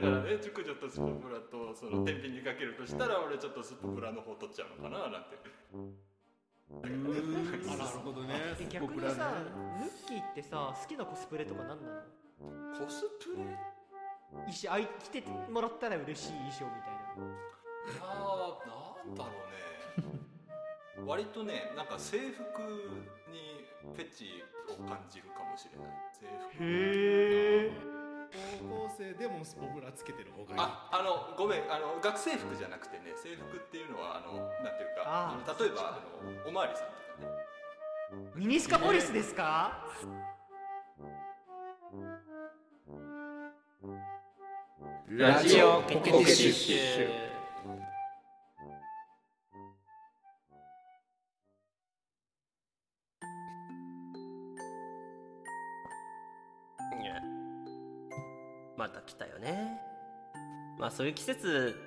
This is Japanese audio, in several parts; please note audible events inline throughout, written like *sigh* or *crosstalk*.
だからね熟女とスポブラとその天秤にかけるとしたら俺ちょっとスポブラの方取っちゃうのかななんて。あなるほどね。*laughs* え逆にさヌッキーってさ好きなコスプレとか何なの？コスプレ？衣装あい着てもらったら嬉しい衣装みたいな。ああなんだろうね。割とねなんか制服にフェチを感じるかもしれない。制服。へえ生でもスポブラつけてる方がいい。ああのごめん。あの学生服じゃなくてね制服っていうのはあのなんていうかああの例えばあのおまわりさんとかね。ミニスカポリスですか？ラジオコケティッシュそういう季節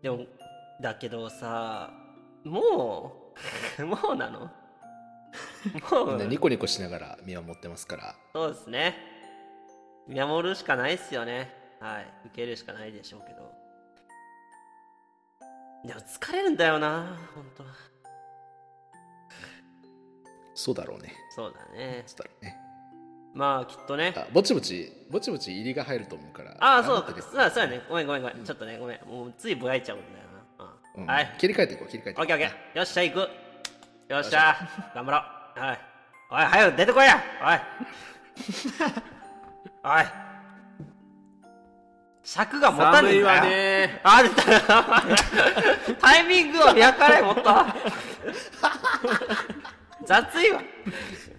でもだけどさもう *laughs* もうなの？もうみんなニコニコしながら見守ってますから。そうですね。見守るしかないっすよね。はい。受けるしかないでしょうけど。でも疲れるんだよな本当そうだろうね。そうだね。そうだろうねまあきっとね。あぼちぼちぼちぼち入りが入ると思うから。ああそうか。そうそうやね。ごめんごめんごめん。ちょっとねごめん。もうついぼやいちゃうんだよな、ううんん、はい。切り替えていこう切り替えて。いこうオッケーオッケー。よっしゃ行く。よっしゃ。頑張ろう。はい。おい早く出てこいや。おい。*laughs* おい。尺が持たね寒いわえんだよ。ね。あ出た。*laughs* タイミングをやかれもっと。*laughs* 雑いわ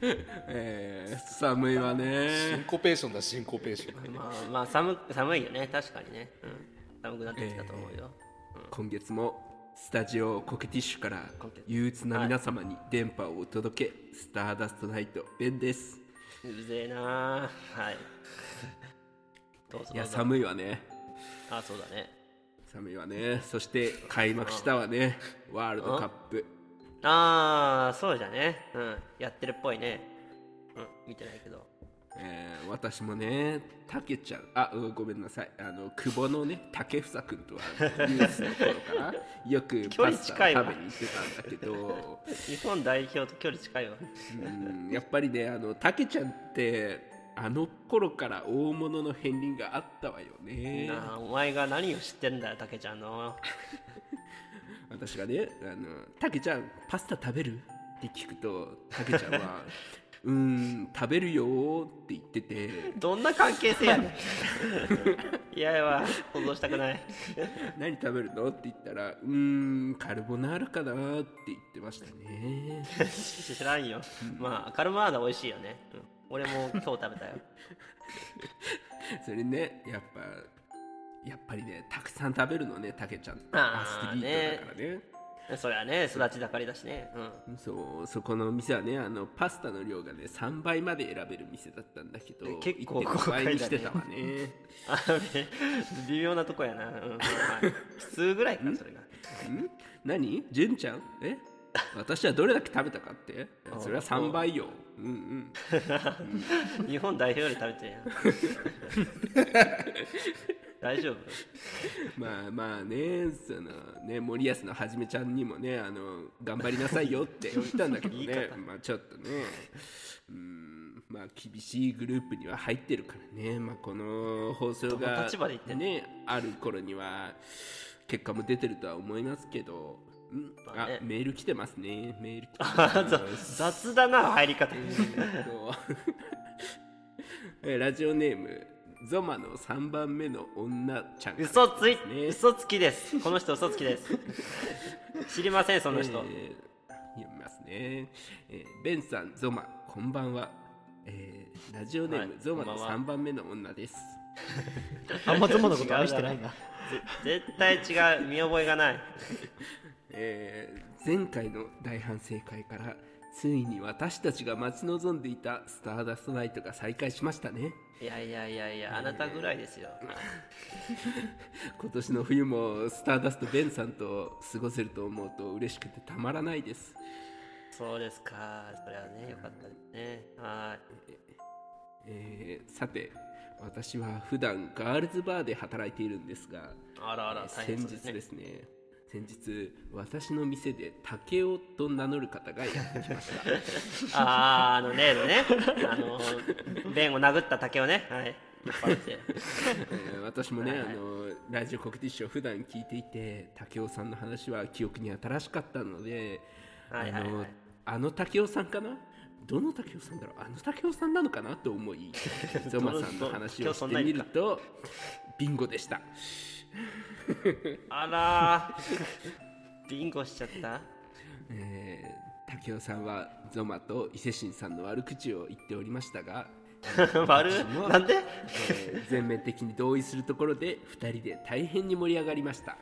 *laughs* えー、寒いわシンねコペーションだシンコペーション。まあまあ寒寒いよね。確かにね、うん、寒くなってきたと思うよ、今月もスタジオコケティッシュから憂鬱な皆様に電波をお届け、スターダストナイトベンです。うぜえなはい。*laughs* どうぞいやどうぞ。寒いわね。あそうだね。寒いわね。そして開幕したわね。ワールドカップああそうじゃね。うん。やってるっぽいね。うん。見てないけど。えー私もねたけちゃん。あうんごめんなさい。あの久保のね竹房君とはあのユースの頃から *laughs* よく距離パスタ食べに行ってたんだけど。日本代表と距離近いわ。うん。やっぱりねあのたけちゃんってあの頃から大物の片鱗があったわよね。なあお前が何を知ってんだよたけちゃんの私がね「あのたけちゃんパスタ食べる?」って聞くとたけちゃんは「*laughs* うーん食べるよ」って言ってて。どんな関係性やねん。*laughs* いやいや想像したくない「何食べるの?」って言ったら「うーんカルボナーラかな」って言ってましたね。知らんよ。まあカルマーダ美味しいよね、うん、俺も今日食べたよ。*laughs* それねやっぱやっぱりねたくさん食べるのねたけちゃん。アスリートだからね。そりゃね育ち盛りだしね。うん。そうそこの店はねあのパスタの量がね3倍まで選べる店だったんだけどえ結構1.5倍にしてたわね。あのね微妙なとこやな、うん。はい、普通ぐらいかそれが。ん？何？純ちゃん？え？私はどれだけ食べたかって？*laughs* それは3倍よ。うんうん。*laughs* 日本代表より食べてるやん *laughs* 大丈夫？*laughs* まあまあねそのね森保のはじめちゃんにもねあの頑張りなさいよって *laughs* 言ったんだけどね。方まあちょっとねうんまあ厳しいグループには入ってるからね。まあこの放送が立場で言ってんの？ねある頃には結果も出てるとは思いますけど。んあメール来てますね。メール来てあます *laughs* ざ雑だな入り方。えラジオネームゾマの3番目の女ちゃんから嘘ついね嘘つきです。この人嘘つきです。知りませんその人、えー読みますね、えーベンさんゾマこんばんは、えーラジオネーム、はいゾマのこんばんは。3番目の女です。あんまゾマのこと愛してないな。ぜ絶対違う。見覚えがない。*laughs* えー前回の大反省会からついに私たちが待ち望んでいたスターダストナイトが再開しましたね。いやいやいやいやあなたぐらいですよ。*laughs* 今年の冬もスターダストベンさんと過ごせると思うと嬉しくてたまらないです。そうですか。それはねよかったですね。はい。えーさて私は普段ガールズバーで働いているんですがあらあら大先日ですね先日私の店で竹雄と名乗る方がやってきました。*laughs* あーあの例のね。あの弁を殴った竹をね。はい。引っ張ってえー私もね、あのラジオコクティッシュを普段聞いていて竹雄さんの話は記憶に新しかったので、はいはいはい。あのあの竹雄さんかな？どの竹雄さんだろう？あの竹雄さんなのかな？と思い *laughs* ゾマさんの話をしてみるとビンゴでした *laughs* あらー。ビンゴしちゃった？えー竹雄さんはゾマと伊勢神さんの悪口を言っておりましたが、*laughs* 悪なんで？えー全面的に同意するところで2人で大変に盛り上がりました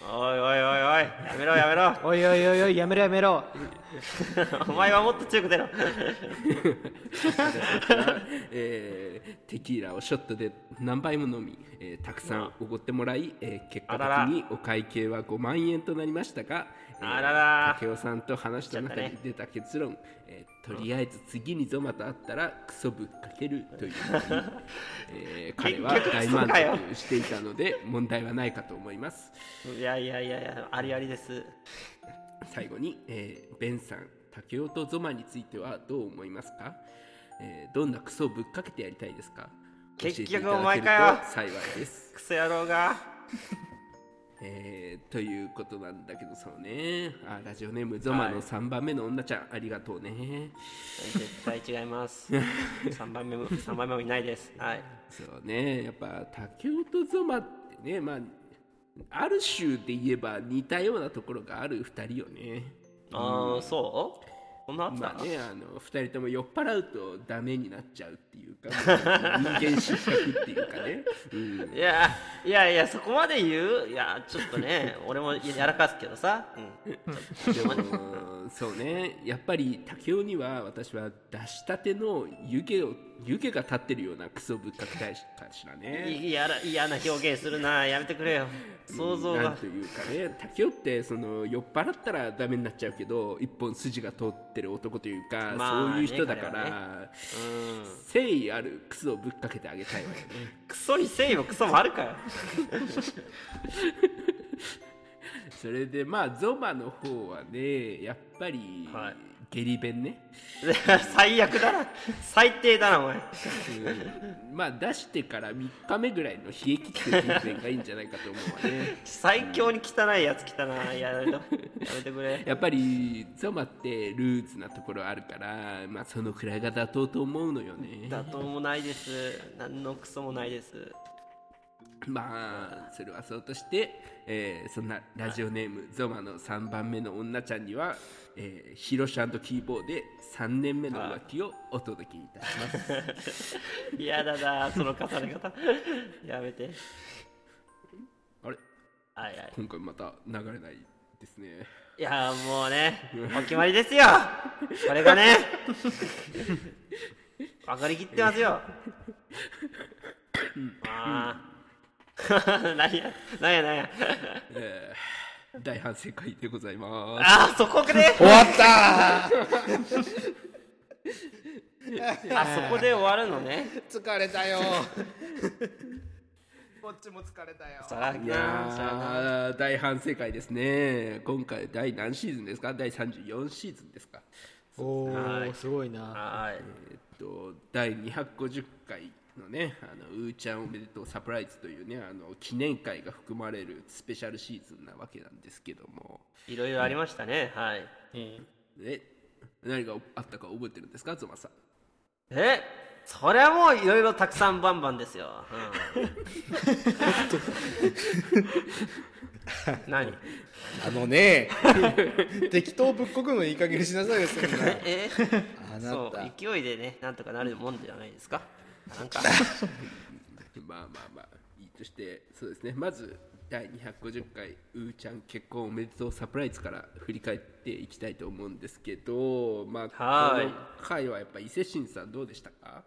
おいおいおいおいやめろやめろ。おいおいおいおいやめろやめろ。*laughs* お前はもっと強く出ろ。*laughs* えーテキーラをショットで何杯も飲み、えーたくさんおごってもらい、えー結果的にお会計は5万円となりましたが、えーあらら竹雄さんと話した中で出た結論、えーとりあえず次にゾマと会ったらクソぶっかけるという。*laughs* えー彼は大満足していたので問題はないかと思います。いやいやいやいやありありです。最後に、えーベンさん竹雄とゾマについてはどう思いますか、えーどんなクソをぶっかけてやりたいですか？結局お前かよ。と幸いです、クソ野郎がえーということなんだけどそうね。あラジオネームゾマの3番目の女ちゃん、ありがとうね。絶対違います。*laughs* 3番目も3番目もいないです。はい。そうね。やっぱ竹雄とゾマってねまあある種で言えば似たようなところがある2人よね。ああそう？こんなあった、まあ。ね、あの2人とも酔っ払うとダメになっちゃうっていうか *laughs* 人間失格っていうかね、うん、いやいやいやそこまで言う？いやちょっとね俺もやらかすけどさ、うん、でもそうね。やっぱり竹雄には私は出したての湯気を湯気が立ってるようなクソぶっかけたいかしらね。いやら嫌な表現するな。やめてくれよ。想像が。なんというかね竹雄ってその酔っ払ったらダメになっちゃうけど一本筋が通ってる男というか、まあねそういう人だから、彼はうん。誠意あるクソをぶっかけてあげたいわよね。クソに誠意もクソもあるかよ *laughs* *laughs* それでまあゾマの方はねやっぱり、はい。下痢弁ね、*laughs* 最悪だな。最低だなお前。うん。まあ出してから3日目ぐらいの冷え切ってる下痢弁がいいんじゃないかと思うわね。最強に汚いやつ来たな。やめろ。やめてくれ。*laughs* やっぱりゾマってルーズなところあるからまあそのくらいが妥当と思うのよね。妥当もないです。何のクソもないです *laughs* まあそれはそうとして、えーそんなラジオネームゾマの3番目の女ちゃんには、えー、ヒロシキーボーで3年目の浮気をお届けいたします。*laughs* 嫌だなその重ね方。*laughs* やめて。あれ？はいはい。今回また流れないですね。いやもうねお決まりですよ。これがね。分かりきってますよ。ああ *laughs* 何や何や何や。えー大反省会でございます。ああそこで？終わった。あそこで終わるのね。疲れたよ。こっちも疲れたよ。さあいやー大反省会ですね。今回第何シーズンですか？第34シーズンですか？おはい。おすごいな。はい。えーっと第250回のねあのうーちゃんおめでとうサプライズというねあの記念会が含まれるスペシャルシーズンなわけなんですけども。いろいろありましたね。はい。え何があったか覚えてるんですかゾマさん。えそれはもういろいろたくさんバンバンですよ、うん、*laughs* 何？あのね適当ぶっこくのいい加減にしなさいよそんな。*laughs* えあそう。なた勢いでねなんとかなるもんじゃないですかなんか。まあまあまあいいとしてそうですね。まず第250回うーちゃん結婚おめでとうサプライズから振り返っていきたいと思うんですけどまあはい。この回はやっぱ伊勢神さんどうでしたか？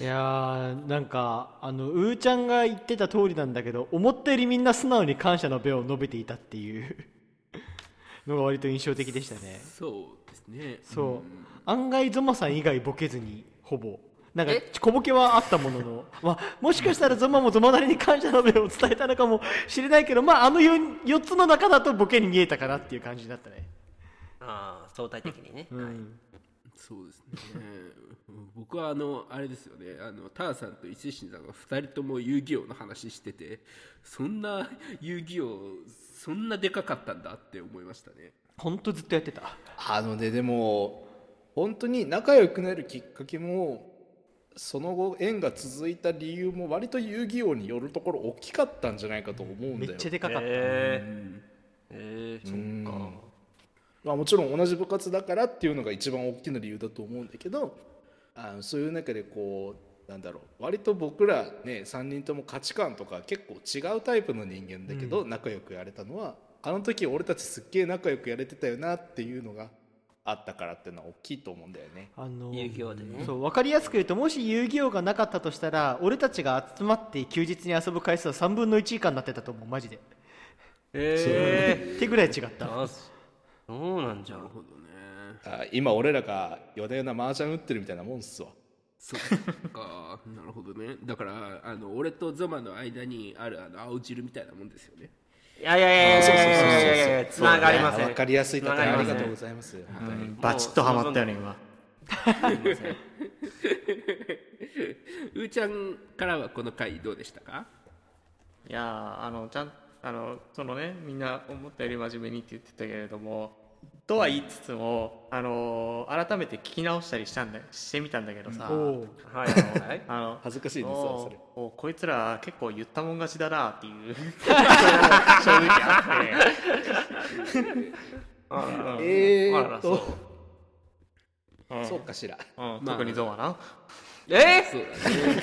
いやーなんかあのうーちゃんが言ってた通りなんだけど思ったよりみんな素直に感謝の弁を述べていたっていう。のが割と印象的でしたね。そうですね。そう。案外ゾマさん以外ボケずにほぼなんかえ？小ボケはあったものの、まあ、もしかしたらゾマもゾマなりに感謝の弁を伝えたのかもしれないけどまああの 4, 4つの中だとボケに見えたかなっていう感じだったね。ああ相対的にね、はい。そうですね。僕はあのあれですよね。あのターさんと伊勢神さんが2人とも遊戯王の話しててそんな遊戯王そんなでかかったんだって思いましたね。ほんとずっとやってた。あのねでも本当に仲良くなるきっかけもその後縁が続いた理由も割と遊戯王によるところ大きかったんじゃないかと思うんめだよ。っちゃでかかった、えー、えー、うんそっか。まあ、もちろん同じ部活だからっていうのが一番大きな理由だと思うんだけどあのそういう中でこうなんだろう。割と僕らね3人とも価値観とか結構違うタイプの人間だけど、仲良くやれたのはあの時俺たちすっげえ仲良くやれてたよなっていうのがあったからっていうのは大きいと思うんだよね。あの遊戯王でね。そう分かりやすく言うともし遊戯王がなかったとしたら俺たちが集まって休日に遊ぶ回数は3分の1以下になってたと思う。マジで。えってぐらい違った。そうなんじゃなるほどね。あ今俺らが夜な夜な麻雀打ってるみたいなもんっすわ。そっか。*laughs* なるほどね。だからあの俺とゾマの間にあるあの青汁みたいなもんですよねいやいやいやいやいやいやいやつながりません、ね、分かりやすい例えありがとうございます、うん、バチッとはまったよね今うーちゃんからはこの回どうでしたかいやあのちゃんあのそのねみんな思ったより真面目にって言ってたけれどもとは言いつつもあの改めて聞き直したりしたんだしてみたんだけどさ、おおはい。あの恥ずかしいですわそれ。おおこいつら結構言ったもん勝ちだなっていう *laughs* 正直あって。あら。うん。えあららーっとう。ん。そうかしら。うん。まあ。特にゾウはなえ？そうだね。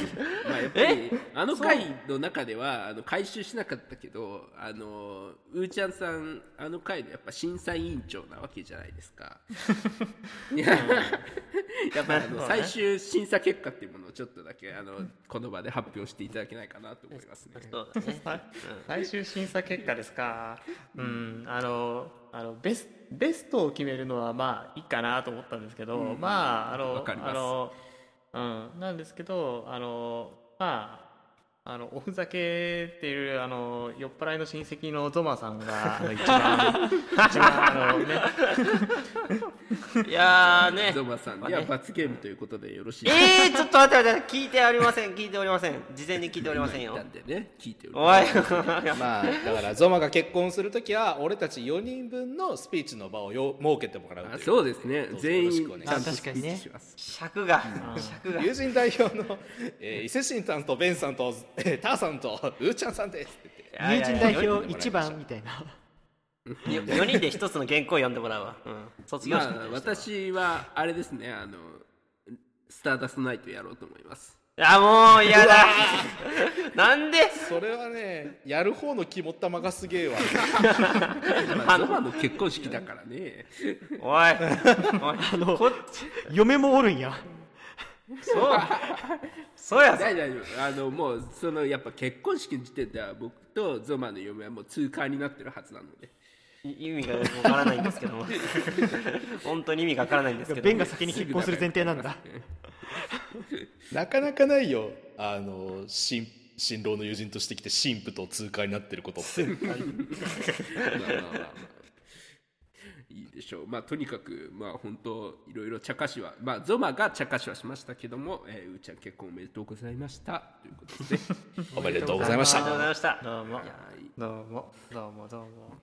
まあやっぱりあの回の中ではあの回収しなかったけどあのうーちゃんさんあの回のやっぱ審査委員長なわけじゃないですか。*laughs* いややっぱりあの最終審査結果っていうものをちょっとだけあのこの場で発表していただけないかなと思いますね。*laughs* そうだね。はい。最終審査結果ですか？うんあのあのベスベストを決めるのはまあいいかなと思ったんですけど、まああのわかります。あのうん。なんですけどあのまああのおふざけっていうあの酔っ払いの親戚のゾマさんが一番 *laughs* 一番あのね。*laughs* いやーね。ゾマさんには罰ゲームということでよろしいえー、ちょっと待って待って聞いておりません。聞いておりません。事前に聞いておりませんよ。なんでね聞いております。*laughs* まあだからゾマが結婚するときは俺たち4人分のスピーチの場をよ設けてもらうそうですね。全員よろしくお願いします。ちゃんとスピーチします。尺が尺が。友人代表の、えー伊勢神さんとベンさんと、えーターさんとウーちゃんさんです友人代表よ1番みたいな4人で一つの原稿を読んでもらうわ、うん、卒業式まあ私はあれですねあのスターダストナイトやろうと思います。いやもう嫌だ。*laughs* なんで？それはねやる方の肝っ玉がすげえわ。まあゾマの結婚式だからね。おい。おい。あのこ嫁もおるんや。そう。そうやぞ。大丈夫あのもうそのやっぱ結婚式の時点では僕とゾマの嫁はもう通過になってるはずなので意味がわからないんですけども。*laughs* 本当に意味がわからないんですけどベンが先に結婚する前提なんだ。なかなかないよ。あの新新郎の友人としてきて新婦と通過になってることっていいでしょう。まあとにかくまあ本当いろいろ茶化しはまあゾマが茶化しはしましたけども、えー、うーちゃん結婚おめでとうございました。ということで。*laughs* おめでとうございましありがとうございた。ました。どうも。どうも。どうも。どうも。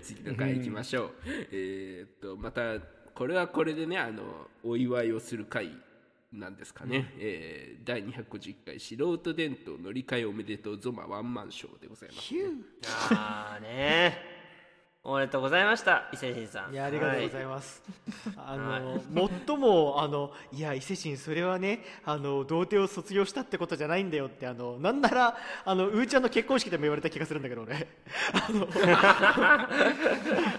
次の回行きましょう。えーっとまたこれはこれでねあのお祝いをする回なんですかね、えー第251回素人伝統乗り換えおめでとうゾマワンマンショーでございますああねおめでとうございました伊勢神さん。いやありがとうございいます、あの最もあのいや伊勢神それはねあの童貞を卒業したってことじゃないんだよってあのなんならあのうーちゃんの結婚式でも言われた気がするんだけど俺。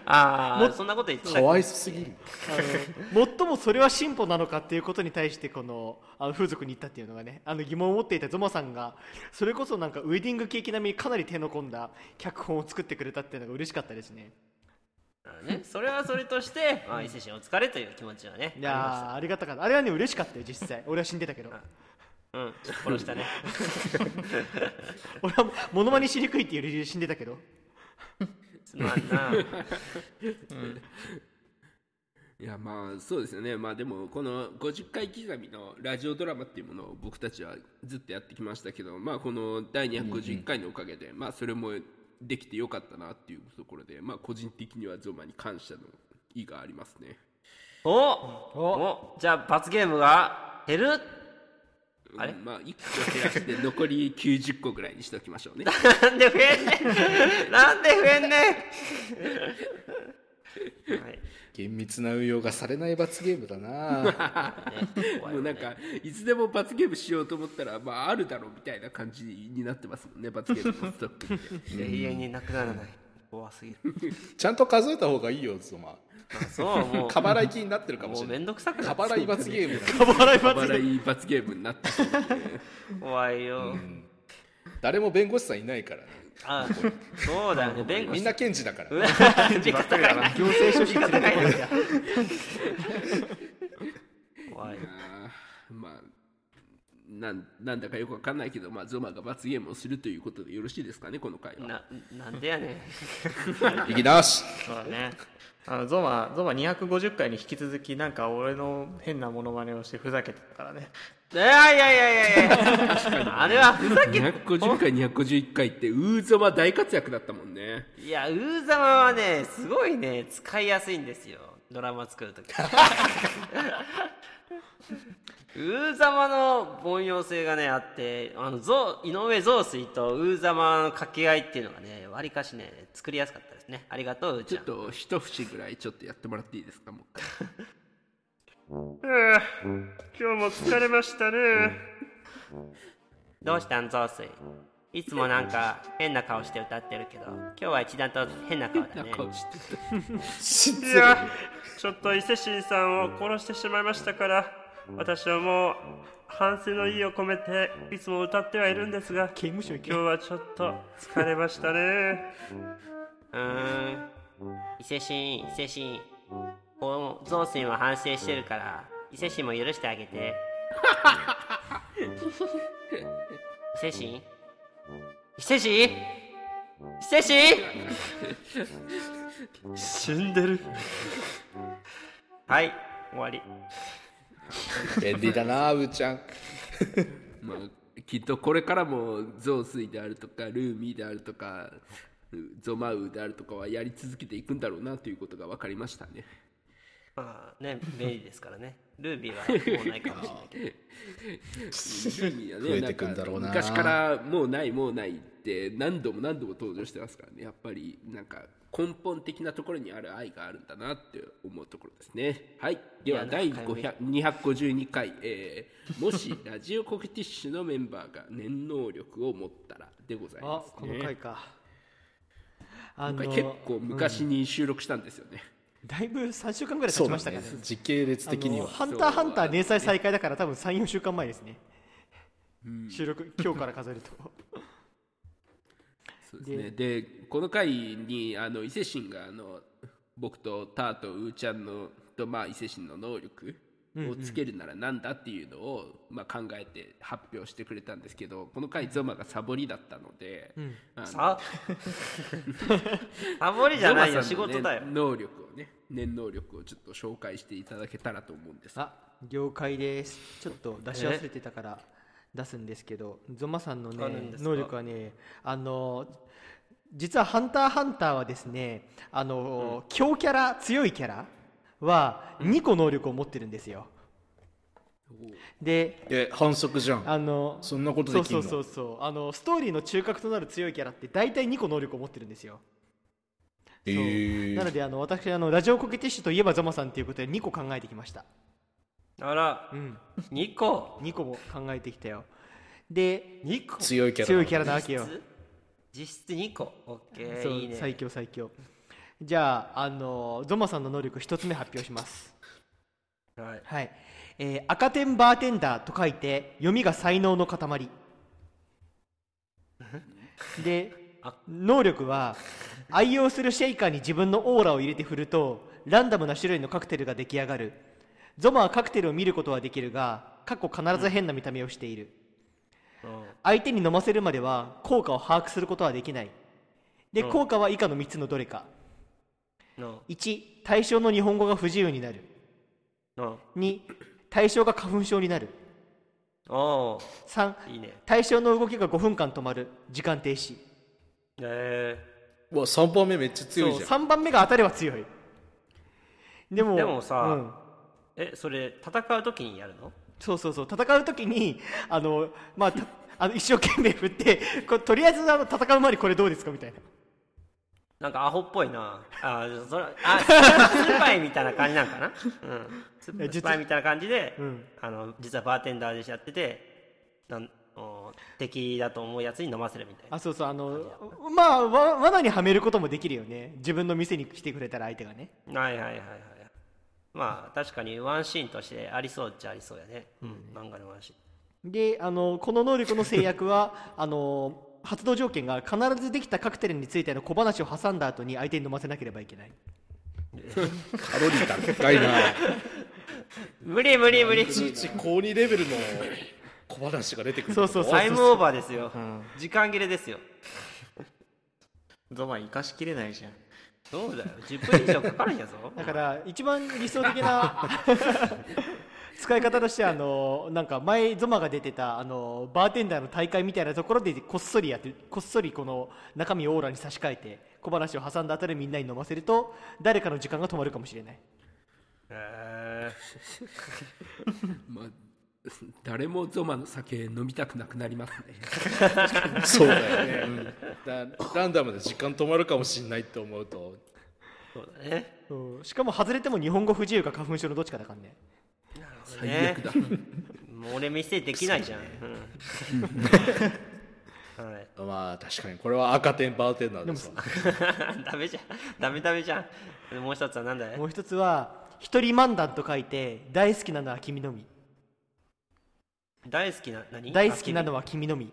あ *laughs* あそんなこと言ってた。かわいそすぎる。あの最もそれは進歩なのかっていうことに対してこのあの風俗に行ったっていうのがねあの疑問を持っていたゾマさんがそれこそなんかウェディングケーキ並みにかなり手の込んだ脚本を作ってくれたっていうのが嬉しかったですね。あね、それはそれとして、まあ、伊勢神お疲れという気持ちはねいやーありがたかった。あれはね嬉しかったよ実際。俺は死んでたけど。うん。殺したね。*laughs* 俺はモノマネしにくいっていう理由で死んでたけど。すまんな。いやまあそうですよね。まあでもこの50回刻みのラジオドラマっていうものを僕たちはずっとやってきましたけどまあこの第251回のおかげで、まあそれもできてよかったなっていうところでまあ個人的にはゾマに感謝の意がありますね。おおじゃあ罰ゲームが減る？あれ？うんまあ1個減らして残り90個ぐらいにしておきましょうね。*laughs* なんで増えんねん。なんで増えんねんはい。厳密な運用がされない罰ゲームだな。*laughs* もうなんかいつでも罰ゲームしようと思ったらまああるだろうみたいな感じになってますもんね罰ゲームのストックって。永遠になくならない。怖すぎる。ちゃんと数えた方がいいよゾマあそうもう。過払い気になってるかももうしれない。めんどくさくな過って払い罰ゲームだ。過払い罰ゲーム笑い罰ゲームになってそうですね。怖いよ、誰も弁護士さんいないからねあそうだよね。弁護士みんな検事だから。うわ時間高い。な行政書士怖い。あーまあなんなんだかよくわかんないけど、まあ、ゾマが罰ゲームをするということでよろしいですかねこの回は。ななんでやねん。*laughs* いきなしそうだね。あのゾマゾマ250回に引き続きなんか俺の変なモノマネをしてふざけてたからねいやいやいやいやいや。あれはふざけ250回251回ってウーゾマ大活躍だったもんね。いやウーザマはねすごいね使いやすいんですよ。ドラマ作るとき。ウーザマの凡庸性がねあってあのゾ井上増水とウーザマの掛け合いっていうのがねわりかしね作りやすかったですね。ありがとうちょっと一節ぐらいちょっとやってもらっていいですかもう一回今日も疲れましたね。どうしたん増水いつもなんか変な顔して歌ってるけど今日は一段と変な顔だね。顔して失いやちょっと伊勢神さんを殺してしまいましたから私はもう反省の意を込めていつも歌ってはいるんですが刑務所行け。今日はちょっと疲れましたね。うーん。伊勢神伊勢神この増水も反省してるから伊勢神も許してあげて。伊勢神伊勢神伊勢神死んでる。はい終わり。便利だなうーちゃん。*laughs* まあきっとこれからもゾウスイであるとかルーミーであるとかゾマウであるとかはやり続けていくんだろうなということが分かりましたねまあね便利ですからね。ルービーはもうないかもしれないけど。*laughs* ルーミーはね増えてくんだろうな昔からもうないもうないって何度も何度も登場してますからね。やっぱりなんか根本的なところにある愛があるんだなって思うところですね。はい。では第なんか500 252回、えーもしラジオコケティッシュのメンバーが念能力を持ったらでございあますこのね回か。あ今回結構昔に収録したんですよね、だいぶ3週間ぐらい経ちましたからね時系列的には。ハンターハンター連載再開だから多分34週間前ですね、収録今日から数えると。*laughs* そうですね。でこの回にあの伊勢神があの僕とターとウーちゃんのと、まあ、伊勢神の能力をつけるならなんだっていうのを、まあ、考えて発表してくれたんですけどこの回ゾマがサボりだったので、あのさ *laughs* サボりじゃないよ。ね事だよ。能力をね念能力をちょっと紹介していただけたらと思うんです。あ了解です。ちょっと出し忘れてたから出すんですけどゾマさんのね能力はねあの実は「ハンターハンター」はですねあの、強キャラ強いキャラは2個能力を持ってるんですよ。でえ反則じゃん。あのそんなことそうできんの？そうそうそうあのストーリーの中核となる強いキャラって大体2個能力を持ってるんですよ。えー。なのであの私あのラジオコケティッシュといえばゾマさんということで2個考えてきました。あら。うん。2個。2個も考えてきたよ。で2個強いキャラ強いキャラなわけよ。実質実質2個。オッケーいいね。最強最強じゃああのゾマさんの能力一つ目発表します。はい。はい、えー赤点バーテンダーと書いて読みが才能の塊。であ？能力は愛用するシェイカーに自分のオーラを入れて振るとランダムな種類のカクテルが出来上がる。ゾマはカクテルを見ることはできるが過去必ず変な見た目をしている、相手に飲ませるまでは効果を把握することはできない。で、うん。効果は以下の3つのどれか。の1対象の日本語が不自由になる。の。2対象が花粉症になる。お3ーいいね。対象の動きが5分間止まる。時間停止。えうわ3番目めっちゃ強いじゃん。3番目が当たれば強い。でもでもさうん。ー、えそれ戦う時にやるの？そうそうそう。戦う時にあの、まあ、たあの一生懸命振ってことりあえずあの戦う前にこれどうですか？みたいななんかアホっぽいな。あそれあ *laughs* スーパイみたいな感じなんかな？うん。スえ実ーみたいな感じで、うん。あの実はバーテンダーでやっててなんお敵だと思うやつに飲ませるみたいな。あそうそうあのまあわ罠にはめることもできるよね。自分の店に来てくれたら相手がね。はいはいはいはいまあ確かにワンシーンとしてありそうっちゃありそうやね、うん、漫画のワンシーン。であのこの能力の制約はあの発動条件が必ずできたカクテルについての小話を挟んだ後に相手に飲ませなければいけない。カロリー高いな。無理無理無理いちいち高2レベルの小話が出てくる。そうそうタイムオーバーですよ、時間切れですよ。ゾマ生かしきれないじゃん。そうだよ。10分以上かかるんやぞ。だから一番理想的な使い方としてはあのなんか前ゾマが出てたあのバーテンダーの大会みたいなところでこっそりやってこっそりこの中身をオーラに差し替えて小話を挟んだ後でみんなに飲ませると誰かの時間が止まるかもしれない。へまあ、誰もゾマの酒飲みたくなくなりますね。*laughs* そうだよね、だランダムで時間止まるかもしんないって思うと。ーそうだね。うん。しかも外れても日本語不自由か花粉症のどっちかだからね最悪だ。*laughs* もう俺店できないじゃん、うん。はい。まあ確かにこれは赤点バーテンダーですわ。*laughs* ダメじゃん。ダメダメじゃん。もう一つは何だい？もう一つは一人漫談と書いて大好きなのは君のみ。大好きな何？大好きなのはは君のみ。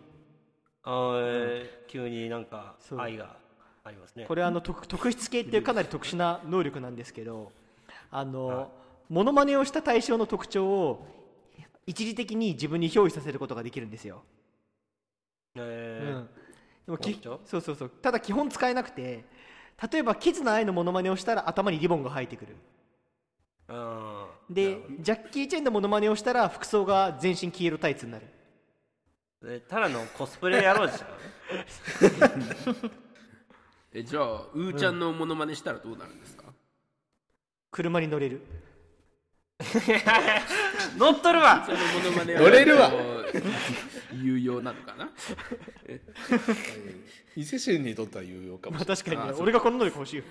急になんか愛がありますね。これはあの特特質系っていうかなり特殊な能力なんですけどあのモノマネをした対象の特徴を一時的に自分に憑依させることができるんですよ、えー。うん、でもき特徴？そうそうそう。ただ基本使えなくて例えばキズナアイのモノマネをしたら頭にリボンが生えてくる。うんでジャッキー・チェンのモノマネをしたら服装が全身黄色タイツになる。えただのコスプレ野郎じゃん。*laughs* えじゃあ、うーちゃんのモノマネしたらどうなるんですか、車に乗れる *laughs* 乗っとるわ。そのモノマネは。乗れるわ。有用なのかな？伊勢神にとっては有用かもまあしれない。確かにね。あそう。俺がこの能力欲しいわ。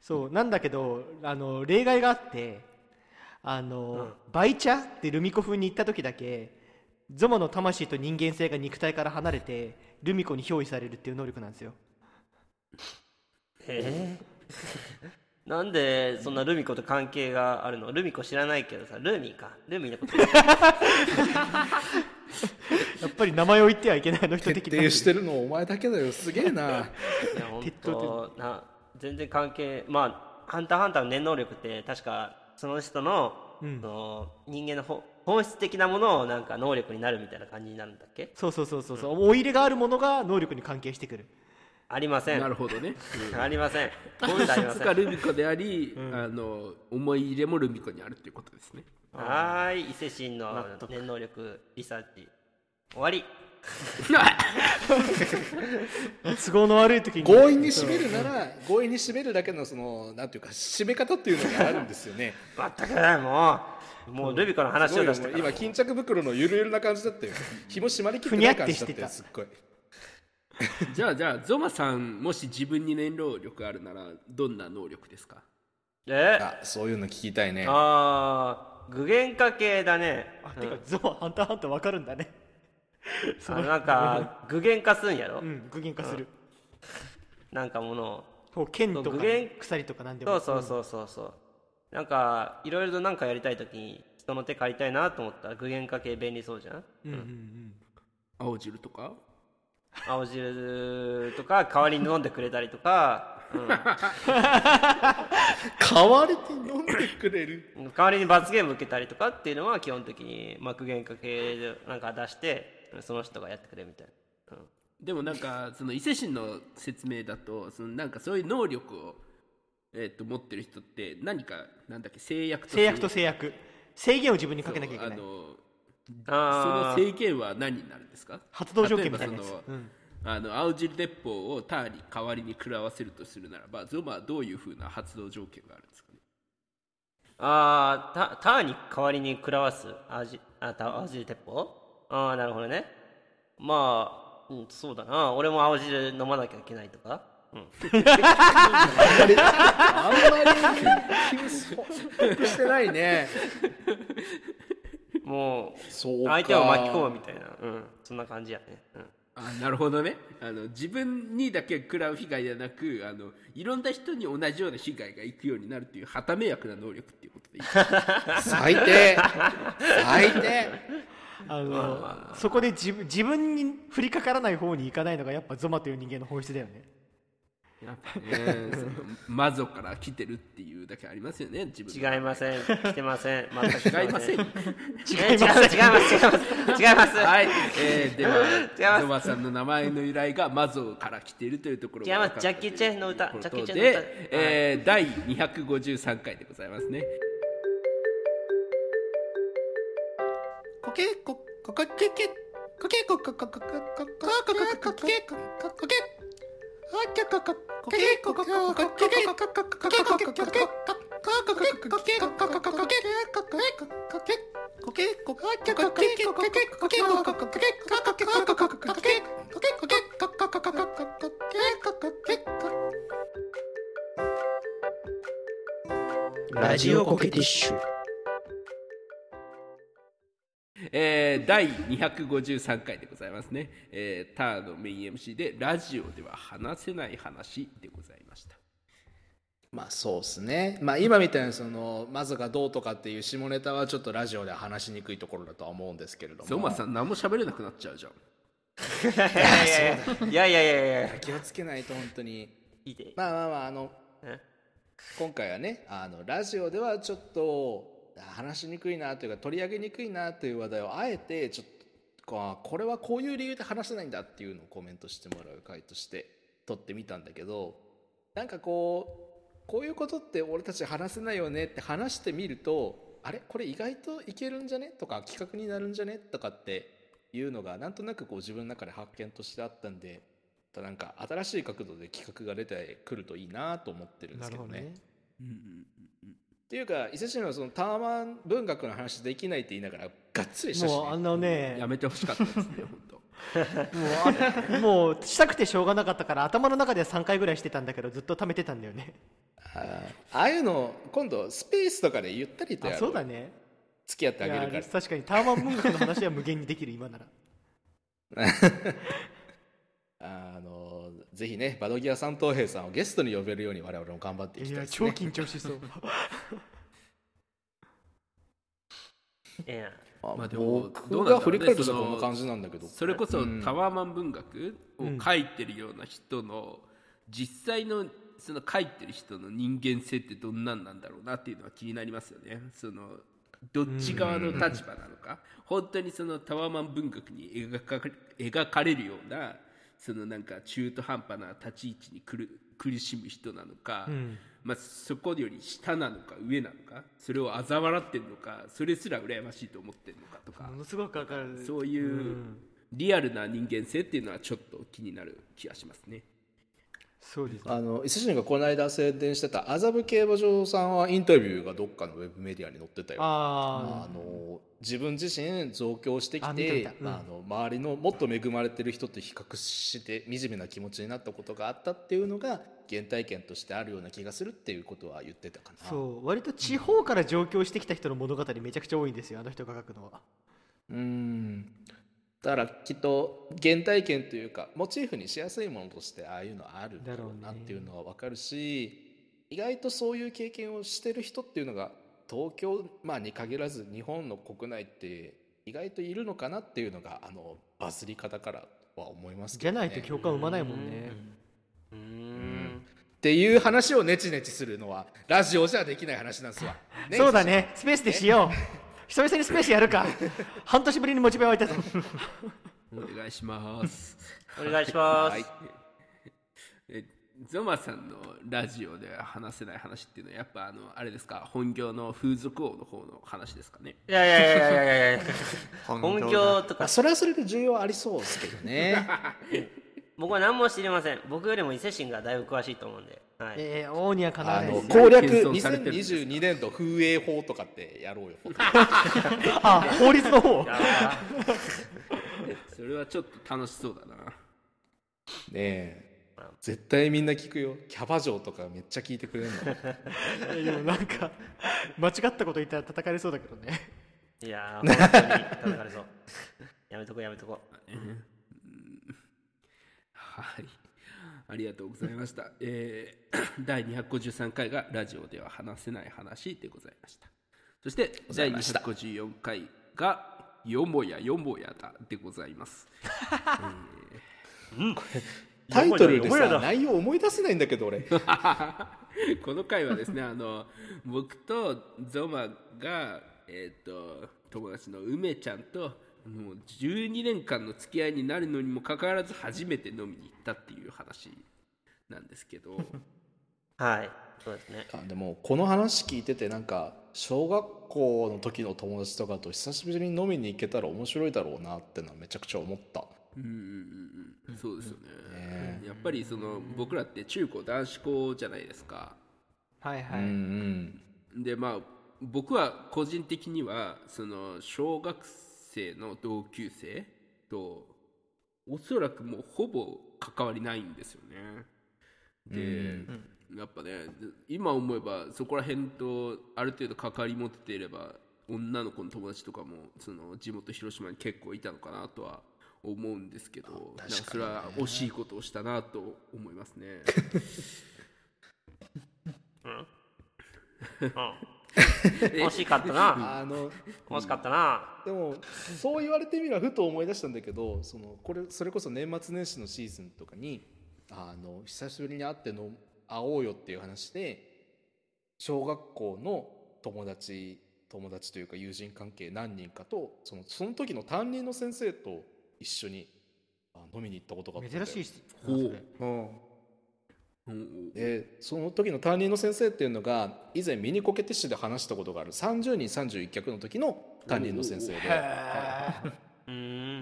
そうなんだけどあの例外があってあの、バイチャってルミ子風に行った時だけゾマの魂と人間性が肉体から離れてルミ子に憑依されるっていう能力なんですよ。えーなんでそんなルミ子と関係があるの？ルミ子知らないけどさルーミーか？ルーミーのこと。*laughs* やっぱり名前を言ってはいけないあの人的徹底してるのお前だけだよ。すげえな。いや本な全然関係まあ「ハンターハンター」の念能力って確かその人の,、うん。その人間のほ本質的なものをなんか能力になるみたいな感じになるんだっけ？そうそうそうそうそう。お入れがあるものが能力に関係してくるありません。なるほどね。ありません。本質がルミ子であり、あの思い入れもルミ子にあるっていうことですね。はーい。伊勢神の念能力リサーチ。終わり。都合の悪い時に。強引に締めるなら強引に締めるだけのそのなんていうか締め方っていうのがあるんですよね。まったくもう。もうルビコのす話を出したから。もう今巾着袋のゆるゆるな感じだったよ。紐締まりきってない感じだったよすっごい *laughs* じゃあじゃあゾマさんもし自分に念能力あるならどんな能力ですか？え？あそういうの聞きたいね。あー具現化系だね。あてかゾマハンターハンターわかるんだね。あのなんか具現化すんやろ、うん具現化する。なんかものを。剣とか具現鎖とかなんでも。そうそうそうそうそう。なんかいろいろとなんかやりたい時に人の手借りたいなと思ったら具現化系便利そうじゃん？うんうんうん。青汁とか？青汁とか代わりに飲んでくれたりとか、*laughs* 代わりに飲んでくれる？うん、代わりに罰ゲーム受けたりとかっていうのは基本的に幕限かけでなんか出してその人がやってくれみたいな、うん。でもなんかその伊勢神の説明だとそのなんかそういう能力を、えー、と持ってる人って何かなんだっけ制約と制約と制約。制限を自分にかけなきゃいけないその制限は何になるんですか？発動条件みたいなやつ例えばそのうん。あの青汁鉄砲をターに代わりに食らわせるとするならばゾマはどういうふうな発動条件があるんですかね？あータターに代わりに食らわす味あた青汁鉄砲？ああなるほどね。まあ、うん、そうだな。俺も青汁飲まなきゃいけないとか、うん、*laughs* あんまり納得し *laughs* てないねもそう相手を巻き込むみたいな、うん、そんな感じやね、うん、あなるほどね。あの自分にだけ食らう被害ではなくあのいろんな人に同じような被害がいくようになるっていう旗迷惑な能力っていうことでいい。*laughs* 最低。最低。あのそこで自分自分に降りかからない方に行かないのがやっぱゾマという人間の本質だよねやっぱねそのマゾから来てるっていうだけありますよね自分違いません。来てません。全く違いません。違います違います。違います。違います。違います。はい、えー、ではゾマさんの名前の由来がマゾから来ているというところ違います。分かったジャッキーチェンの歌。ジャッキーチェンの歌。で、えー第253回でございますね。コケコココケケコケココココココココココケコラジオコケティッシュ。えー第253回でございますね、えーターのメイン MC でラジオでは話せない話でございました。まあそうですね。まあ今みたいなそのまずがどうとかっていう下ネタはちょっとラジオでは話しにくいところだとは思うんですけれども。ゾマさん何も喋れなくなっちゃうじゃん。いやいや。いやいやいや。気をつけないと本当に。いいで。まあまあまああのえ？今回はねあのラジオではちょっと話しにくいなというか取り上げにくいなという話題をあえてちょっとこうこれはこういう理由で話せないんだっていうのをコメントしてもらう回として撮ってみたんだけどなんかこうこういうことって俺たち話せないよねって話してみるとあれこれ意外といけるんじゃねとか企画になるんじゃねとかっていうのがなんとなくこう自分の中で発見としてあったんでなんか新しい角度で企画が出てくるといいなと思ってるんですけどね。うんっていうか伊勢市のそのタワマン文学の話できないって言いながらがっつりしたし、ね、もうあのね。やめてほしかったですね本当。もうあもうしたくてしょうがなかったから頭の中では3回ぐらいしてたんだけどずっと貯めてたんだよね。あー。ああいうの今度スペースとかでゆったりとやそうだね。付き合ってあげるから。確かにタワマン文学の話は無限にできる今なら *laughs* あのぜひねバドギア三等兵さんをゲストに呼べるように我々も頑張っていきいやたいです超ね緊張しそう。*laughs* ええまあでも僕が振り返るとそんな感じなんだけど。それこそうんタワーマン文学を書いてるような人の実際のその書いてる人の人間性ってどんなんなんだろうなっていうのは気になりますよね。そのどっち側の立場なのか。本当にそのタワーマン文学に描か描かれるようなそのなんか中途半端な立ち位置に苦る苦しむ人なのか、ん。まあ、そこより下なのか上なのかそれを嘲笑ってるのかそれすら羨ましいと思ってるのかとかものすごくわかる。そういうリアルな人間性っていうのはちょっと気になる気がしますね。そうですね。あの伊勢神がこの間宣伝してた麻布競馬場さんはインタビューがどっかのウェブメディアに載ってたよ。ああの自分自身上京してきあ見た見た。うん。てあの周りのもっと恵まれてる人と比較して惨めな気持ちになったことがあったっていうのが原体験としてあるような気がするっていうことは言ってたかな。そう。割と地方から上京してきた人の物語めちゃくちゃ多いんですよあの人が書くのは。うんだからきっと原体験というかモチーフにしやすいものとしてああいうのあるんだろうなっていうのは分かるし意外とそういう経験をしてる人っていうのが東京、まあ、に限らず日本の国内って意外といるのかなっていうのがあのバズり方からは思いますけじゃど、ね、ないと共感生まないもんね。うーん。っていう話をネチネチするのはラジオじゃできない話なんですわ、*laughs* そうだね。スペースでしよう久々にスペースやるか。半年ぶりにモチベ湧いたぞ。お願いします。お願いします、はい。えゾマさんのラジオで話せない話っていうのはやっぱあのあれですか？本業の風俗王の方の話ですかね？いやいやいやいやいやいや。本業とか。まあ、それはそれで重要ありそうですけどね *laughs* 僕は何も知りません。僕よりも伊勢神がだいぶ詳しいと思うんで、はい、えー、王にはかなわあない攻略謙遜されてるんです2022年度風営法とかってやろうよ。*laughs* *laughs* あ法律の方。それはちょっと楽しそうだな。ねえ。絶対みんな聞くよ。キャバ嬢とかめっちゃ聞いてくれるの。*laughs* えーでもなんか間違ったこと言ったら叩かれそうだけどね。いやー本当に叩かれそう。やめとこうやめとこはい。ありがとうございました、えー *coughs* 第253回がラジオでは話せない話でございました。そして第254回がよもやよもやだでございます。タイトルでさ内容思い出せないんだけど俺。*laughs* この回はですねあの僕とゾマが、えー、と友達の梅ちゃんともう12年間の付き合いになるのにもかかわらず初めて飲みに行ったっていう話なんですけど。う *laughs* はいそうですね。あでもこの話聞いててなんか小学校の時の友達とかと久しぶりに飲みに行けたら面白いだろうなってのはめちゃくちゃ思った。うんうんうんうん。そうですよね。やっぱりその僕らって中高男子校じゃないですか。はいはい、うんうん。でまあ僕は個人的にはその小学生の同級生とおそらくもうほぼ関わりないんですよね。で、やっぱね今思えばそこら辺とある程度関わり持ってていれば女の子の友達とかもその地元広島に結構いたのかなとは思うんですけどなんかそれは惜しいことをしたなと思いますね *laughs* *laughs* 惜しかったな。あの惜しかったな。でもそう言われてみればふと思い出したんだけどそのこれそれこそ年末年始のシーズンとかにあの久しぶりに会っての会おうよっていう話で小学校の友達友達というか友人関係何人かとそのその時の担任の先生と一緒にあ飲みに行ったことがあったんだよ。珍しいしほう。うんうんでその時の担任の先生っていうのが以前ミニコケティッシュで話したことがある30人31脚の時の担任の先生で。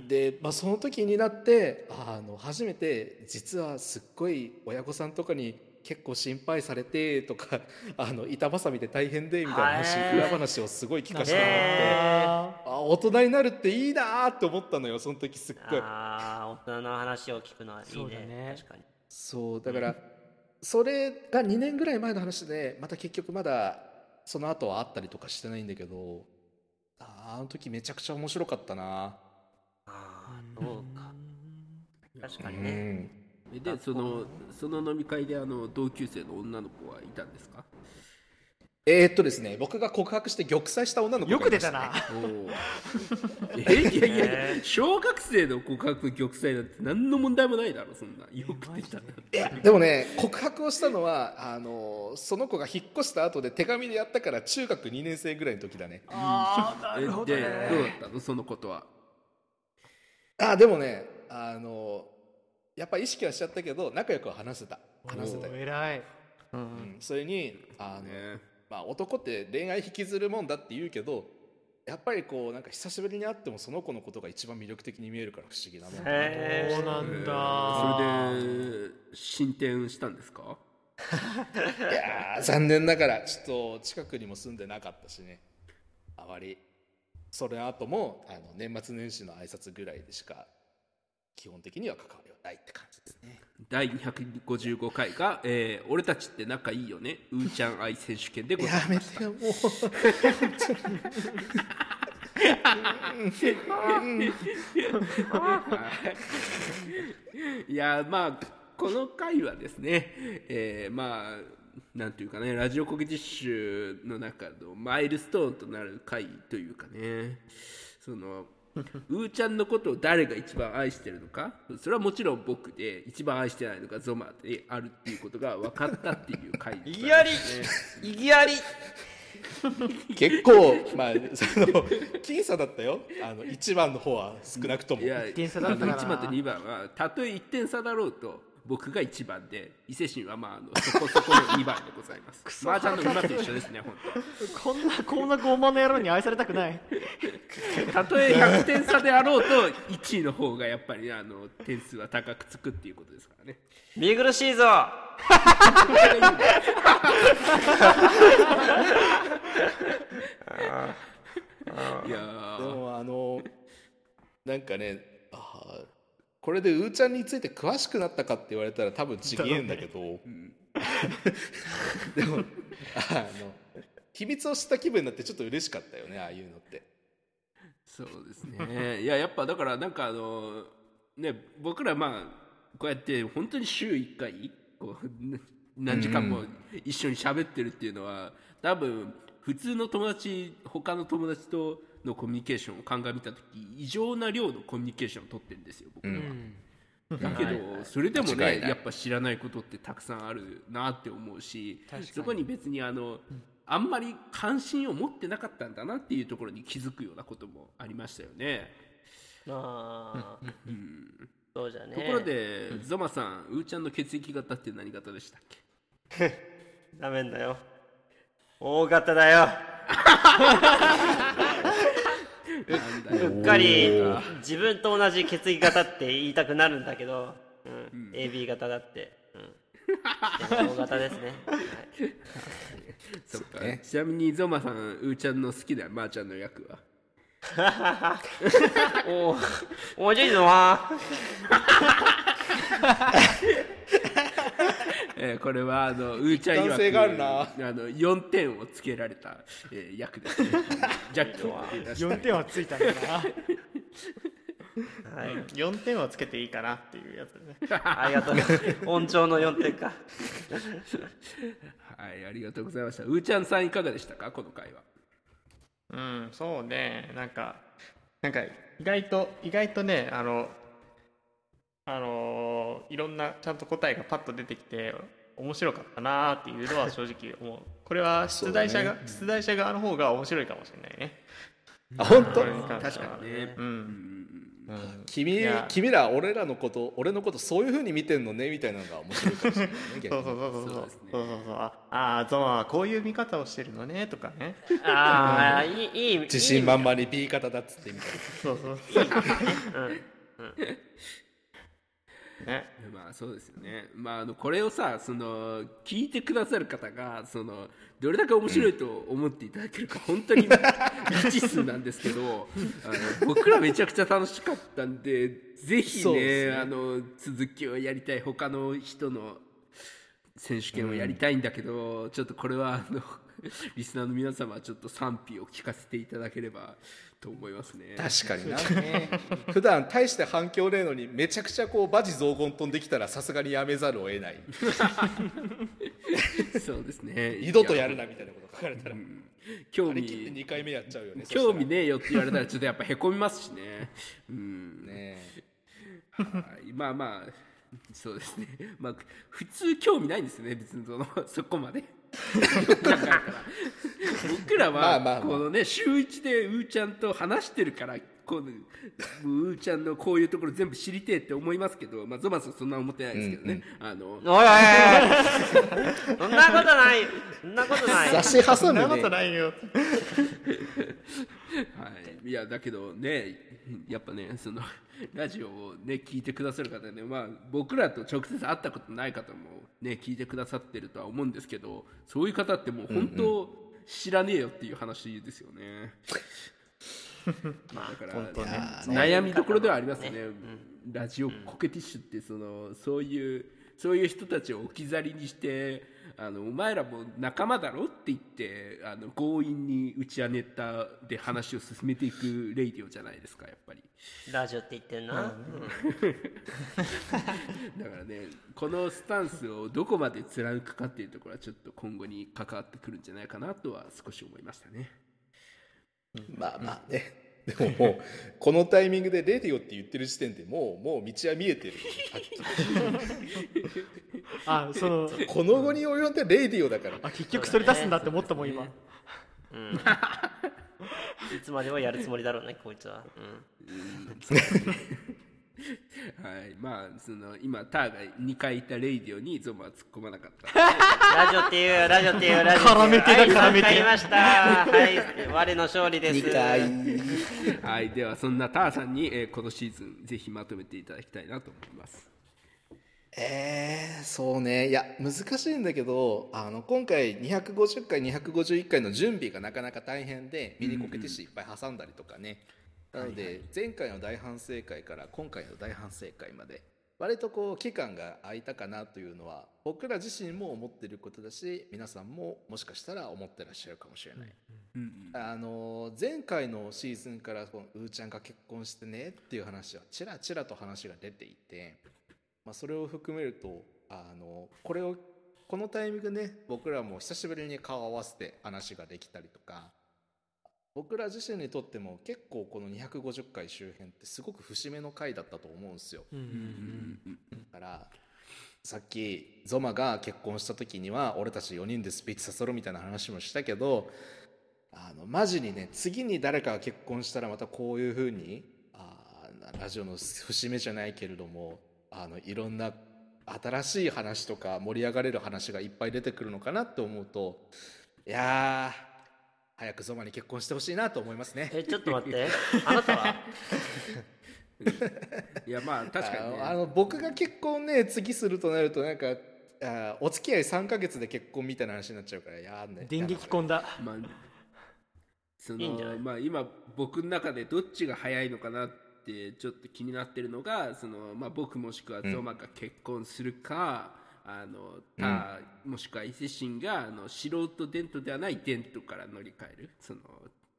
で、まあ、その時になってあの初めて実はすっごい親御さんとかに結構心配されてとか *laughs* あの板挟みで大変でみたいな話裏話をすごい聞かせてもらってへあ大人になるっていいなーって思ったのよその時すっごい。ああ大人の話を聞くのはいいそうだね。ね確かに。そうだからそれが2年ぐらい前の話でまた結局まだその後はあったりとかしてないんだけどあーあの時めちゃくちゃ面白かったな。ああそうか。確かうにね。ん。でそのその飲み会であの同級生の女の子はいたんですか？えーっとですね僕が告白して玉砕した女の子がいましたね。よく出たな。おー。えいやいやいや小学生の告白玉砕なんて何の問題もないだろそんな。よく出たないやでもね告白をしたのはあのその子が引っ越した後で手紙でやったから中学2年生ぐらいの時だね。ああなえるほどでどうだねったの？そのことは。あでもねあのやっぱ意識はしちゃったけど仲良くは話せた。話せた偉い。うん、それにあの、ねまあ、男って恋愛引きずるもんだって言うけどやっぱりこうなんか久しぶりに会ってもその子のことが一番魅力的に見えるから不思議なもんだなへそうなんえだ。ーそれで進展したんですか？*laughs* いやー残念ながらちょっと近くにも住んでなかったしね。あまりそれ後もあの年末年始の挨拶ぐらいでしか基本的には関わりはないって感じですね第255回が、えー俺たちって仲いいよね。うーちゃん愛選手権でございやめましてよもう。*laughs* いやまあこの回はですね、えーまあなんていうかねラジオコケティッシュの中のマイルストーンとなる回というかね。その *laughs* うーちゃんのことを誰が一番愛してるのか？それはもちろん僕で一番愛してないのがゾマであるっていうことが分かったっていう回で意義あり意義あり結構まあその僅差だったよ。あの1番の方は少なくとも。いや点差だったかな。1番と2番はたとえ1点差だろうと僕が1番で伊勢神はまああのそこそこの2番でございます。*laughs* 麻雀の馬と一緒ですね本こんなこんな傲慢な野郎に愛されたくない。当たとえ100点差であろうと1位の方がやっぱりあの点数は高くつくっていうことですからね。見苦しいぞ。*laughs* いやでーもあのなんかねこれでうーちゃんについて詳しくなったかって言われたら多分ちげえんだけど。*laughs* でもあの秘密を知った気分になってちょっと嬉しかったよねああいうのって。そうですね。*laughs* いややっぱだからなんかあのね僕らまあこうやって本当に週1回こうな *laughs* 何時間も一緒に喋ってるっていうのは多分普通の友達他の友達とのコミュニケーションを鑑みた時異常な量のコミュニケーションを取ってるんですよ僕らは。だけどそれでもねやっぱ知らないことってたくさんあるなって思うしそこに別にあのあんまり関心を持ってなかったんだなっていうところに気づくようなこともありましたよね。ああそうじゃね。ところでゾマさんうーちゃんの血液型って何型でしたっけ？*laughs* ダメんだよ。大型だよ *laughs* *laughs* うっかり自分と同じ血液型って言いたくなるんだけど、うん、AB 型だって、*laughs* うん、大型ですね、はい。そっかちなみにゾマさんうーちゃんの好きなまーちゃんの役は？*laughs* おお面白いぞ。なえーこれはあのうーちゃん曰くあるな。あの4点をつけられた、えー役です。ね *laughs* ジャッキーって出した。4点はついたんだな。はい、4点はつけていいかなっていうやつね。*laughs* ありがとう。音調の4点か。*laughs* はいありがとうございました。うーちゃんさんいかがでしたか？この回は。うんそうね。なんかなんか意外と意外とねあのあのいろんなちゃんと答えがパッと出てきて面白かったなーっていうのは正直思う。これは出題者が、出題者側の方が面白いかもしれないね。あ本当？確かにね。うん、うん、君君ら俺らのこと俺のことそういう風に見てんのねみたいなのが面白いかもしれないねそうそうそうそうそう。そうそうそう。そうああーゾマはこういう見方をしてるのねとかね。*laughs* ああいいいい自信満々に B 型だっつってみたいそうそうね。まあそうですよね。まああのこれをさその聞いてくださる方がそのどれだけ面白いと思っていただけるか本当に *laughs* 未知数なんですけど、あの僕らめちゃくちゃ楽しかったんでぜひねね。あの続きをやりたい他の人の選手権をやりたいんだけど、ちょっとこれはあの *laughs* リスナーの皆様はちょっと賛否を聞かせていただければと思いますね。確かにな普段大して反響ねえのにめちゃくちゃこうバジ雑言飛んできたらさすがにやめざるを得ない *laughs* そうですね。二度とやるなみたいなこと書かれたら興味2回目やっちゃうよね興味ねえよって言われたらちょっとやっぱへこみますしね。うん。ねはいまあまあそうですね。まあ普通興味ないんですよね別にそのそこまで。僕らまあはまあまあ。このね週一でうーちゃんと話してるからこのうーちゃんのこういうところ全部知りてえって思いますけど、まあゾマさんそんな思ってないですけどね。あのおいおいおいおい。そんなことない。そんなことない。差し挟そんなことないよ。はい、いやだけどねやっぱねそのラジオをね聞いてくださる方ねまあ僕らと直接会ったことない方もね聞いてくださってるとは思うんですけどそういう方ってもう本当知らねえよっていう話ですよね。*laughs* まあ、だから、ね悩みどころではありますね。ラジオコケティッシュってそのそういうそういう人たちを置き去りにしてあのお前らも仲間だろって言ってあの強引に打ち上げたで話を進めていくレイディオじゃないですかやっぱり。ラジオって言ってんな、*laughs* だからねこのスタンスをどこまで貫くかっていうところはちょっと今後に関わってくるんじゃないかなとは少し思いましたね。まあまあねでももうこのタイミングで「radio」って言ってる時点でもうもう道は見えてる *laughs* あそのりこの後に及んで「radio」だから。あ結局それ出すんだって思ったもん今。うん。いつまでもやるつもりだろうねこいつは、うん、*laughs* *laughs* はい。まあその今ターが2回言ったレイディオにゾマは突っ込まなかった。*laughs* ラジオっていうラジオっていうラジオ絡めてだ絡めて。はいました。はい。我の勝利です。2回。*laughs* はい。ではそんなターさんに、えーこのシーズンぜひまとめていただきたいなと思います。えー、そうね。いや難しいんだけどあの今回250回251回の準備がなかなか大変でミニコケティッシュいっぱい挟んだりとかね、なので前回の大反省会から今回の大反省会まで割とこう期間が空いたかなというのは僕ら自身も思ってることだし皆さんももしかしたら思ってらっしゃるかもしれない、あの前回のシーズンからこのうーちゃんが結婚してねっていう話はちらちらと話が出ていて、まあ、それを含めるとあのこれをこのタイミングでね僕らも久しぶりに顔を合わせて話ができたりとか僕ら自身にとっても結構この250回周辺ってすごく節目の回だったと思うんですよ。だからさっきゾマが結婚した時には俺たち4人でスピーチさせろみたいな話もしたけどあのマジにね次に誰かが結婚したらまたこういうふうにあーラジオの節目じゃないけれどもあのいろんな新しい話とか盛り上がれる話がいっぱい出てくるのかなって思うといやー早くゾマに結婚してほしいなと思いますね。えちょっと待って。あなたは？*laughs* いやまあ確かにね。あの僕が結婚ね次するとなるとなんかあお付き合い3か月で結婚みたいな話になっちゃうからやんね。電撃婚だ。まあ、そのいいんじゃない？まあ、今僕の中でどっちが早いのかなってちょっと気になってるのがその、まあ、僕もしくはゾマが結婚するか、あのターもしくは伊勢神があの素人デントではないデントから乗り換える？その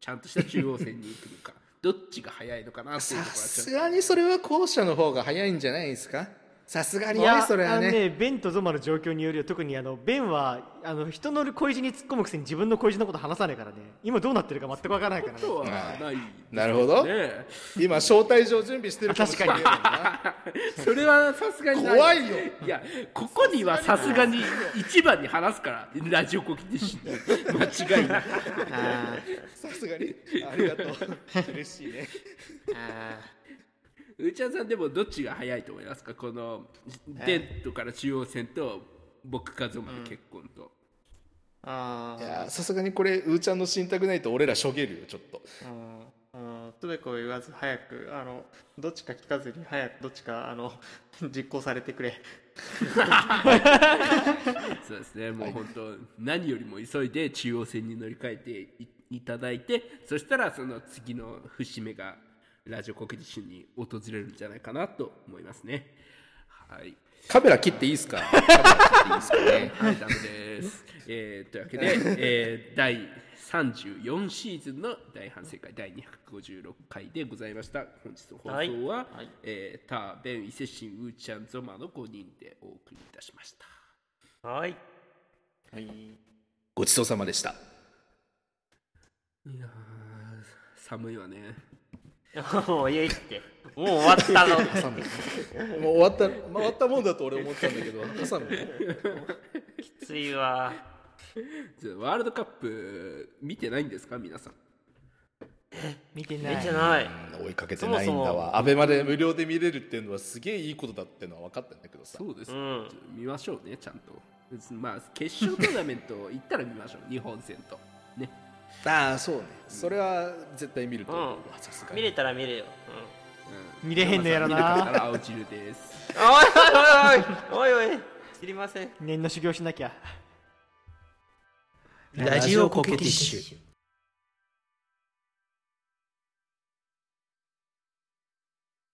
ちゃんとした中央線に行くのか。どっちが早いのかなっていうところはさすがにそれは後者の方が早いんじゃないですか？さすがにねそれはあのねねベンとゾマの状況によるよ。特にあのベンはあの人の恋路に突っ込むくせに自分の恋路のこと話さないからね。今どうなってるか全くわからないからね。とことはない、なるほど。ね今招待状準備してるかもしれな。いなそれはさすがにない。怖いよ。いやここにはさすがに一番に話すからラジオコキでし間違いなくあさすがに。ありがとう。嬉しいね。ー。あうーちゃんさんでもどっちが早いと思いますか？このデントから中央線と僕かゾマの結婚と、ー。あいーやさすがにこれうーちゃんの信託ないと俺らしょげるよちょっと。うんうんとべこ言わず早くあのどっちか聞かずに早くどっちかあの *laughs* 実行されてくれ。*laughs* そうですね。もう本当、何よりも急いで中央線に乗り換えていいただいてそしたらその次の節目がラジオ国立に訪れるんじゃないかなと思いますね。はい。カメラ切っていいですか？*laughs* カメラ切っていいですかね。はい、ダメです。*laughs* えーというわけで、えー第34シーズンの大反省会第256回でございました。本日の放送は、はい。はい。えーター、ベン、伊勢神、ウーちゃん、ゾマの5人でお送りいたしました。はい。ごちそうさまでした。いやー寒いわね。もういいって。もう終わったの。*laughs* もう終わった終わったもんだと俺思ったんだけど寒いきついわ。じゃあワールドカップ見てないんですか皆さん？見てない。見てない。追いかけてないんだそもそも。わアベマで無料で見れるっていうのはすげえいいことだっていうのは分かったんだけどさ。そうです、うん。見ましょうね、ちゃんと。まあ、決勝トーナメント行ったら見ましょう、日本戦と。ね。ああそうね。それは絶対見ると思う。わうん。さすがに。見れたら見れよ、うん。見れへんのやろな。見れなかったら青汁です。うん、おいおいおいおいおい。知りません。念の修行しなきゃ。ラジオコケティッシュ